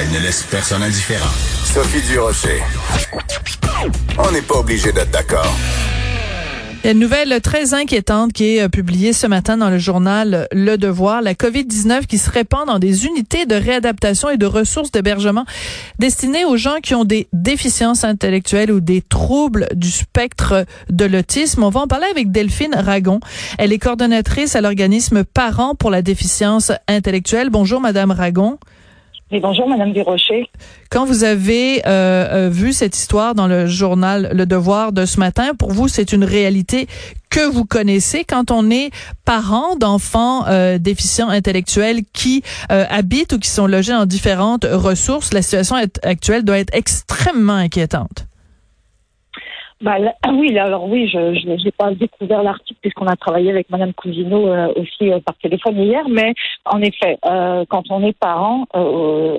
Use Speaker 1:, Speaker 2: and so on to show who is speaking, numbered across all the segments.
Speaker 1: Elle ne laisse personne indifférent. Sophie Durocher. On n'est pas obligé d'être d'accord.
Speaker 2: Il y a une nouvelle très inquiétante qui est euh, publiée ce matin dans le journal Le Devoir. La COVID-19 qui se répand dans des unités de réadaptation et de ressources d'hébergement destinées aux gens qui ont des déficiences intellectuelles ou des troubles du spectre de l'autisme. On va en parler avec Delphine Ragon. Elle est coordonnatrice à l'organisme Parents pour la déficience intellectuelle. Bonjour, Madame Ragon.
Speaker 3: Oui, bonjour, Madame Desrochers.
Speaker 2: Quand vous avez euh, euh, vu cette histoire dans le journal Le Devoir de ce matin, pour vous, c'est une réalité que vous connaissez quand on est parent d'enfants euh, déficients intellectuels qui habitent ou qui sont logés dans différentes ressources. La situation actuelle doit être extrêmement inquiétante.
Speaker 3: Bah, oui, alors oui, je n'ai pas découvert l'article puisqu'on a travaillé avec Madame Cousineau euh, aussi euh, par téléphone hier, mais en effet, euh, quand on est parent,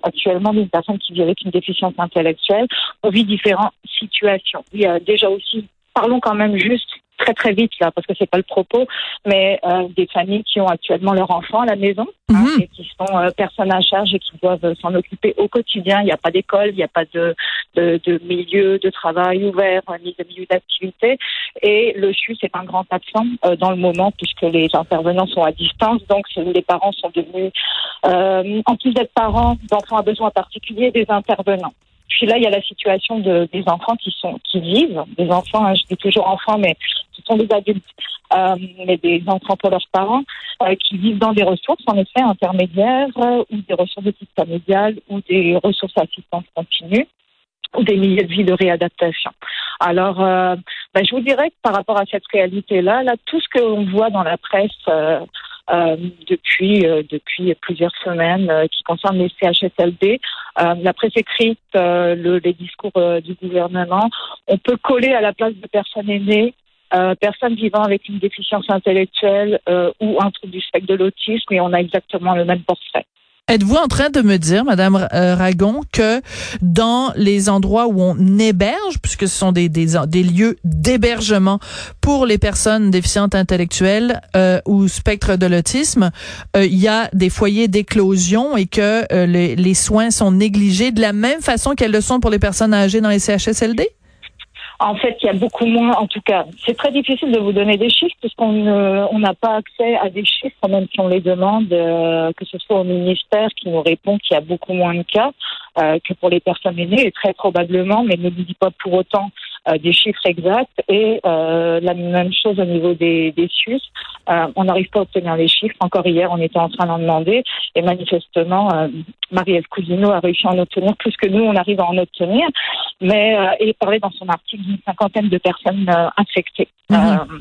Speaker 3: actuellement d'une personne qui vit avec une déficience intellectuelle, on vit différentes situations. Il y a déjà aussi, parlons quand même juste très très vite là parce que c'est pas le propos, mais euh, des familles qui ont actuellement leur enfant à la maison hein, mhm. et qui sont euh, personnes à charge et qui doivent s'en occuper au quotidien. Il n'y a pas d'école, il n'y a pas de, de, de, milieu de travail ouvert ni de milieu d'activité. Et le CHU c'est un grand absent euh, dans le moment puisque les intervenants sont à distance. Donc les parents sont devenus, en plus d'être parents d'enfants à besoins particuliers, des intervenants. Puis là, il y a la situation de, des enfants qui sont qui vivent, des enfants, hein, je dis toujours enfants, mais ce sont des adultes, euh, mais des enfants pour leurs parents, euh, qui vivent dans des ressources, en effet, intermédiaires, euh, ou des ressources de type familial, ou des ressources d'assistance continue ou des milieux de vie de réadaptation. Alors, euh, ben, je vous dirais que par rapport à cette réalité-là, là, tout ce que l'on voit dans la presse euh, euh, depuis euh, depuis plusieurs semaines euh, qui concerne les CHSLD. la presse écrite, le, les discours du gouvernement, on peut coller à la place de personnes aînées personnes vivant avec une déficience intellectuelle ou un trouble du spectre de l'autisme et on a exactement le même portrait.
Speaker 2: Êtes-vous en train de me dire, Madame euh, Ragon, que dans les endroits où on héberge, puisque ce sont des, des, des lieux d'hébergement pour les personnes déficientes intellectuelles euh, ou spectre de l'autisme, euh, il y a des foyers d'éclosion et que les, les soins sont négligés de la même façon qu'elles le sont pour les personnes âgées dans les CHSLD?
Speaker 3: En fait, il y a beaucoup moins, en tout cas. C'est très difficile de vous donner des chiffres puisqu'on on n'a pas accès à des chiffres, même si on les demande, euh, que ce soit au ministère qui nous répond qu'il y a beaucoup moins de cas euh, que pour les personnes aînées, et très probablement, mais ne nous dit pas pour autant des chiffres exacts. Et la même chose au niveau des, des SUS. on n'arrive pas à obtenir les chiffres. Encore hier, on était en train d'en demander. Et manifestement, Marie-Ève Cousineau a réussi à en obtenir plus que nous, on arrive à en obtenir mais euh, il parlait dans son article d'une cinquantaine de personnes euh, infectées. Mhm. Euh,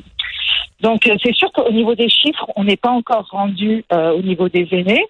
Speaker 3: donc c'est sûr qu'au niveau des chiffres, on n'est pas encore rendu au niveau des aînés.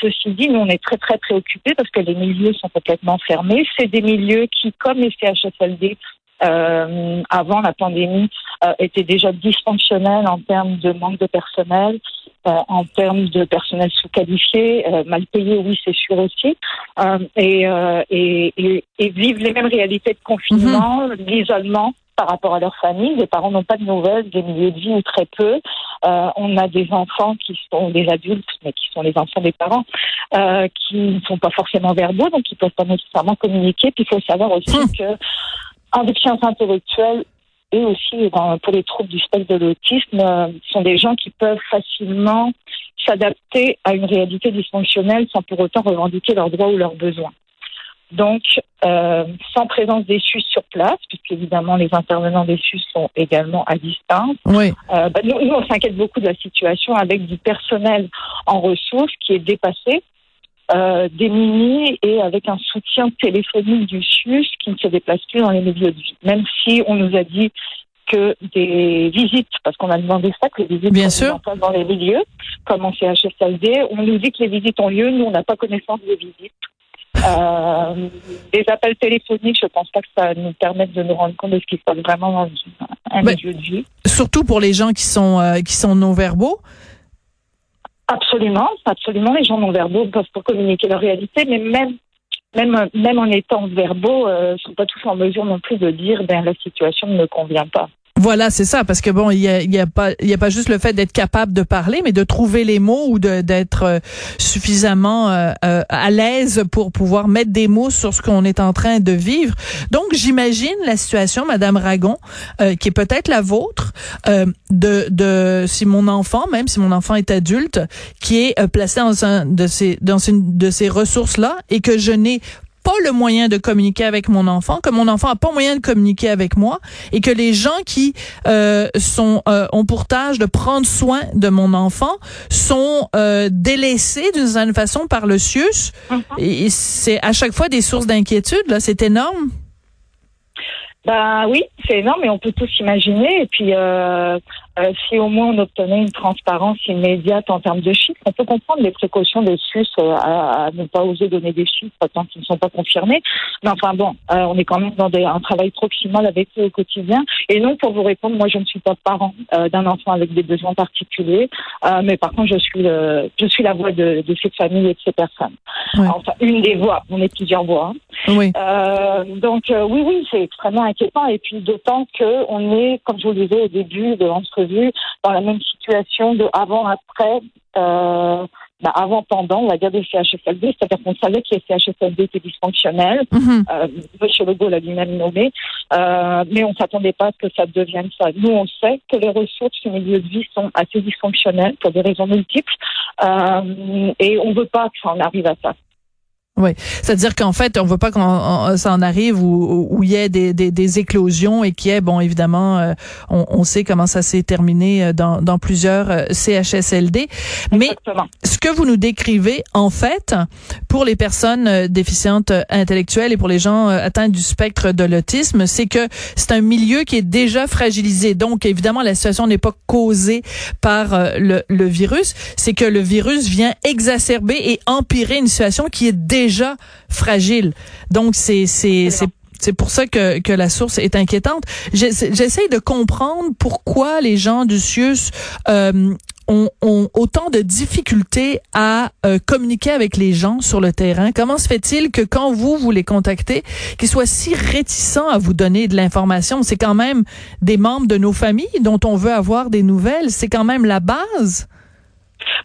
Speaker 3: ceci dit, nous on est très très préoccupés parce que les milieux sont complètement fermés. C'est des milieux qui, comme les CHSLD, euh, avant la pandémie euh, était déjà dysfonctionnel en termes de manque de personnel, euh, en termes de personnel sous-qualifié, euh, mal payé, oui, c'est sûr aussi, euh, et, et, et, et, vivent les mêmes réalités de confinement, mhm. d'isolement par rapport à leur famille. Les parents n'ont pas de nouvelles des milieux de vie ou très peu. Euh, on a des enfants qui sont des adultes, mais qui sont les enfants des parents, euh, qui ne sont pas forcément verbaux, donc qui peuvent pas nécessairement communiquer. Puis il faut savoir aussi mhm. que en déficience intellectuelle et aussi pour les troubles du spectre de l'autisme, euh, sont des gens qui peuvent facilement s'adapter à une réalité dysfonctionnelle sans pour autant revendiquer leurs droits ou leurs besoins. Donc, euh, sans présence des SUS sur place, puisque évidemment les intervenants des SUS sont également à distance,
Speaker 2: oui.
Speaker 3: euh, bah, nous, on s'inquiète beaucoup de la situation avec du personnel en ressources qui est dépassé euh, démunis et avec un soutien téléphonique du SUS qui ne se déplace plus dans les milieux de vie. Même si on nous a dit que des visites, parce qu'on a demandé ça, que les visites
Speaker 2: Bien sûr.
Speaker 3: dans les milieux, comme en CHSLD, on nous dit que les visites ont lieu, nous on n'a pas connaissance des visites. Euh, des appels téléphoniques, je pense pas que ça nous permette de nous rendre compte de ce qui se passe vraiment dans un milieu de vie.
Speaker 2: Surtout pour les gens qui sont euh, qui sont non verbaux.
Speaker 3: Absolument, absolument. Les gens non verbaux peuvent pour communiquer leur réalité, mais même même même en étant verbaux, euh, sont pas tous en mesure non plus de dire ben la situation ne me convient pas.
Speaker 2: Voilà, c'est ça, parce que bon, il y a, y a, pas, il y a pas juste le fait d'être capable de parler, mais de trouver les mots ou d'être euh, suffisamment euh, euh, à l'aise pour pouvoir mettre des mots sur ce qu'on est en train de vivre. Donc, j'imagine la situation, Madame Ragon, qui est peut-être la vôtre, de, de si mon enfant, même si mon enfant est adulte, qui est placé dans un de ces dans une de ces ressources là et que je n'ai pas le moyen de communiquer avec mon enfant, que mon enfant a pas moyen de communiquer avec moi, et que les gens qui euh, sont euh, ont pour tâche de prendre soin de mon enfant sont euh, délaissés d'une certaine façon par le CIUS. Mm-hmm. Et, c'est à chaque fois des sources d'inquiétude. Là, c'est énorme.
Speaker 3: Ben oui, c'est énorme, et on peut tous imaginer. Et puis, euh, si au moins on obtenait une transparence immédiate en termes de chiffres, on peut comprendre les précautions des SUS euh, à, ne pas oser donner des chiffres tant qu'ils ne sont pas confirmés. Mais enfin bon, euh, on est quand même dans des, un travail proximal avec eux au quotidien. Et non, pour vous répondre, moi je ne suis pas parent d'un enfant avec des besoins particuliers, mais par contre je suis le, je suis la voix de, de cette famille et de ces personnes. Enfin, une des voix. On est plusieurs voix. Hein. Oui. donc oui, oui, c'est extrêmement inquiétant. Et puis d'autant que on est, comme je vous le disais au début de l'entrevue, dans la même situation de avant-après, euh, bah, avant-pendant, on va dire, des CHSLD, c'est-à-dire qu'on savait que les CHSLD étaient dysfonctionnels. Mm euh, M. Legault l'a lui-même nommé, euh, mais on ne s'attendait pas à ce que ça devienne ça. Nous, on sait que les ressources du milieu de vie sont assez dysfonctionnelles pour des raisons multiples, euh, et on ne veut pas que ça en arrive à ça.
Speaker 2: Oui, c'est-à-dire qu'en fait, on veut pas qu'on ça en arrive où, il y ait des, des, éclosions et qu'il y ait, bon, évidemment, euh, on, sait comment ça s'est terminé euh, dans, dans plusieurs euh, CHSLD. Mais ce que vous nous décrivez, en fait, pour les personnes déficientes intellectuelles et pour les gens atteints du spectre de l'autisme, c'est que c'est un milieu qui est déjà fragilisé. Donc, évidemment, la situation n'est pas causée par le, le virus, c'est que le virus vient exacerber et empirer une situation qui est déjà déjà fragile. Donc c'est c'est c'est c'est pour ça que, que la source est inquiétante. J'essaie de comprendre pourquoi les gens du CIUS euh, ont, ont, autant de difficultés à euh, communiquer avec les gens sur le terrain. Comment se fait-il que quand vous, vous les contactez, qu'ils soient si réticents à vous donner de l'information? C'est quand même des membres de nos familles dont on veut avoir des nouvelles. C'est quand même la base.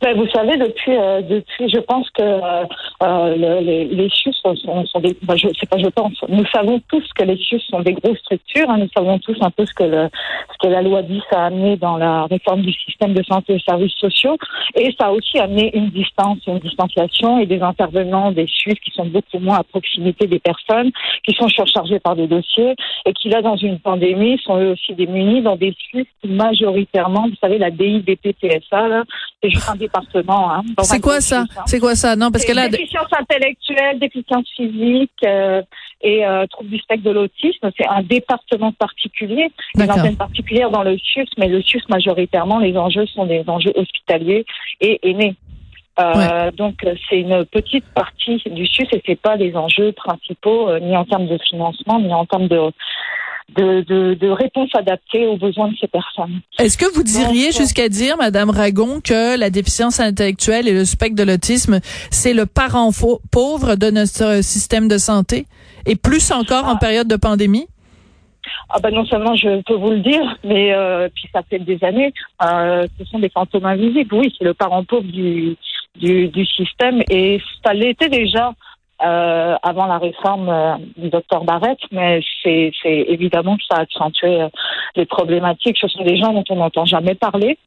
Speaker 3: Ben, vous savez, depuis, euh, depuis, je pense que euh, euh les, les CHUS sont, sont, des. Ben, je sais pas, je pense. Nous savons tous que les CHUS sont des grosses structures. Hein, nous savons tous un peu ce que, le, ce que la loi 10 a amené dans la réforme du système de santé et services sociaux. Et ça a aussi amené une distance, une distanciation et des intervenants des CHUS qui sont beaucoup moins à proximité des personnes, qui sont surchargés par des dossiers et qui, là, dans une pandémie, sont eux aussi démunis dans des CHUS majoritairement, vous savez, la DIBPTSA, là, c'est juste un département. Hein,
Speaker 2: c'est quoi ça? hein. C'est quoi ça? Non, parce que là,
Speaker 3: déficience intellectuelle, déficience physique euh, et euh, trouble du spectre de l'autisme, c'est un département particulier, une antenne particulière dans le CIUS, mais le CIUS majoritairement, les enjeux sont des enjeux hospitaliers et aînés. Euh, Donc c'est une petite partie du CIUS et c'est pas les enjeux principaux euh, ni en termes de financement ni en termes de de, de, de réponses adaptées aux besoins de ces personnes.
Speaker 2: Est-ce que vous diriez jusqu'à dire, Madame Ragon, que la déficience intellectuelle et le spectre de l'autisme, c'est le parent pauvre de notre système de santé, et plus encore en ah. période de pandémie?
Speaker 3: Ah ben non seulement je peux vous le dire, mais euh, puis ça fait des années, euh, ce sont des fantômes invisibles. Oui, c'est le parent pauvre du, du, du système et ça l'était déjà euh, avant la réforme euh, du docteur Barrett, mais c'est évidemment que ça a accentué euh, les problématiques. Ce sont des gens dont on n'entend jamais parler.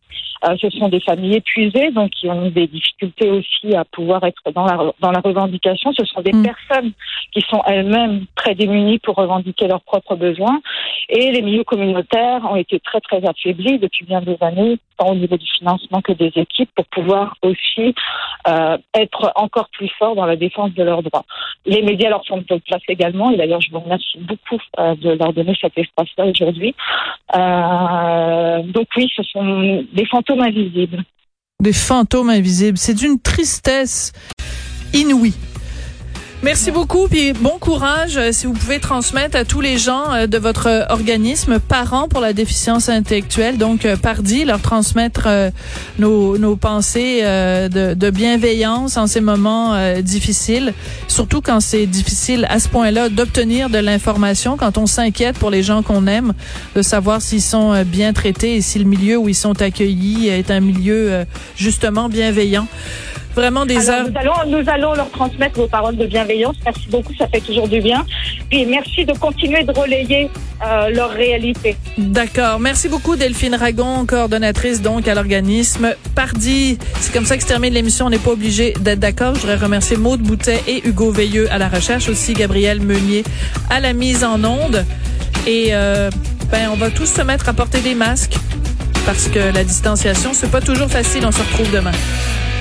Speaker 3: Euh, ce sont des familles épuisées, donc qui ont des difficultés aussi à pouvoir être dans la, dans la revendication. Ce sont des mm. personnes qui sont elles-mêmes très démunies pour revendiquer leurs propres besoins. Et les milieux communautaires ont été très, très affaiblis depuis bien des années, tant au niveau du financement que des équipes, pour pouvoir aussi euh, être encore plus forts dans la défense de leurs droits. Les médias leur font de place également, et d'ailleurs, je vous remercie beaucoup euh, de leur donner cet espace-là aujourd'hui. Euh, donc oui, ce sont des fantômes invisibles.
Speaker 2: Des fantômes invisibles. C'est d'une tristesse inouïe. Merci beaucoup, puis bon courage euh, si vous pouvez transmettre à tous les gens euh, de votre organisme Parents pour la déficience intellectuelle, donc euh, Pardi, leur transmettre nos, nos pensées de, de bienveillance en ces moments difficiles, surtout quand c'est difficile à ce point-là d'obtenir de l'information, quand on s'inquiète pour les gens qu'on aime, de savoir s'ils sont bien traités et si le milieu où ils sont accueillis est un milieu justement bienveillant. Vraiment des
Speaker 3: heures. Nous allons, nous allons leur transmettre vos paroles de bienveillance. Merci beaucoup, ça fait toujours du bien. Puis merci de continuer de relayer euh, leur réalité.
Speaker 2: D'accord. Merci beaucoup, Delphine Ragon, coordonnatrice donc à l'organisme Pardi. C'est comme ça que se termine l'émission. On n'est pas obligé d'être d'accord. Je voudrais remercier Maude Boutet et Hugo Veilleux à la recherche, aussi Gabriel Meunier à la mise en onde. Et euh, ben, on va tous se mettre à porter des masques parce que la distanciation, c'est pas toujours facile. On se retrouve demain.